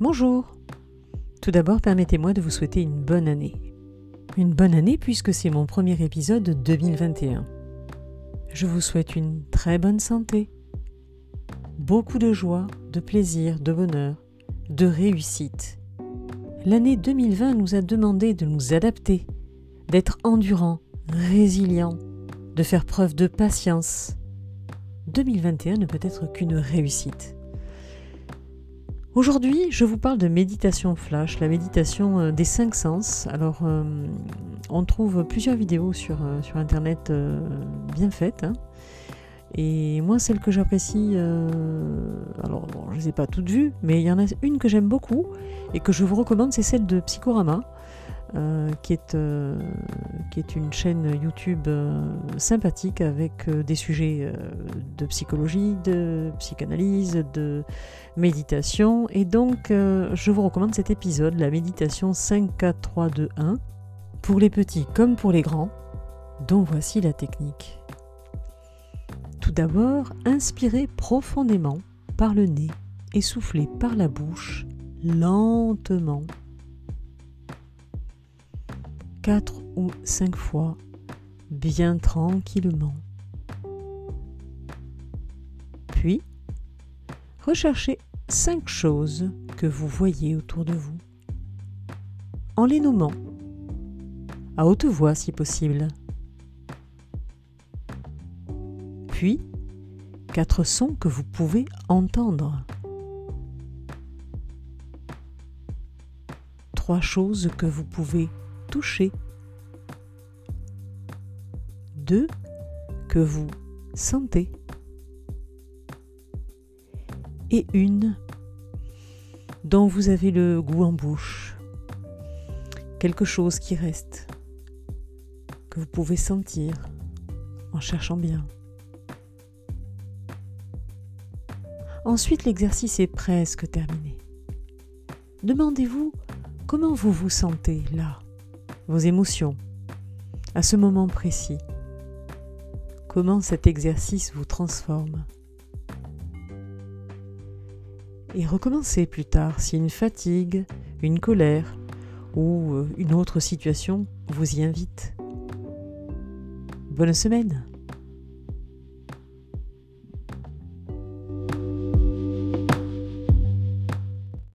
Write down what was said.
Bonjour Tout d'abord, permettez-moi de vous souhaiter une bonne année. Une bonne année puisque c'est mon premier épisode 2021. Je vous souhaite une très bonne santé, beaucoup de joie, de plaisir, de bonheur, de réussite. L'année 2020 nous a demandé de nous adapter, d'être endurants, résilients, de faire preuve de patience. 2021 ne peut être qu'une réussite. Aujourd'hui, je vous parle de méditation flash, la méditation euh, des cinq sens. Alors, euh, on trouve plusieurs vidéos sur, euh, sur Internet bien faites. Hein. Et moi, celle que j'apprécie, alors je ne les ai pas toutes vues, mais il y en a une que j'aime beaucoup et que je vous recommande, c'est celle de Psychorama. Euh, qui, est, euh, qui est une chaîne YouTube euh, sympathique avec des sujets de psychologie, de psychanalyse, de méditation. Et donc, je vous recommande cet épisode, la méditation 5, 4, 3, 2, 1, pour les petits comme pour les grands, dont voici la technique. Tout d'abord, inspirez profondément par le nez et soufflez par la bouche lentement quatre ou cinq fois, bien tranquillement. Puis, recherchez cinq choses que vous voyez autour de vous, en les nommant, à haute voix si possible. Puis, quatre sons que vous pouvez entendre. Trois choses que vous pouvez toucher. Deux, que vous sentez. Et une dont vous avez le goût en bouche. Quelque chose qui reste, que vous pouvez sentir en cherchant bien. Ensuite, l'exercice est presque terminé. Demandez-vous comment vous vous sentez là vos émotions, à ce moment précis. Comment cet exercice vous transforme. Et recommencez plus tard si une fatigue, une colère ou euh, une autre situation vous y invite. Bonne semaine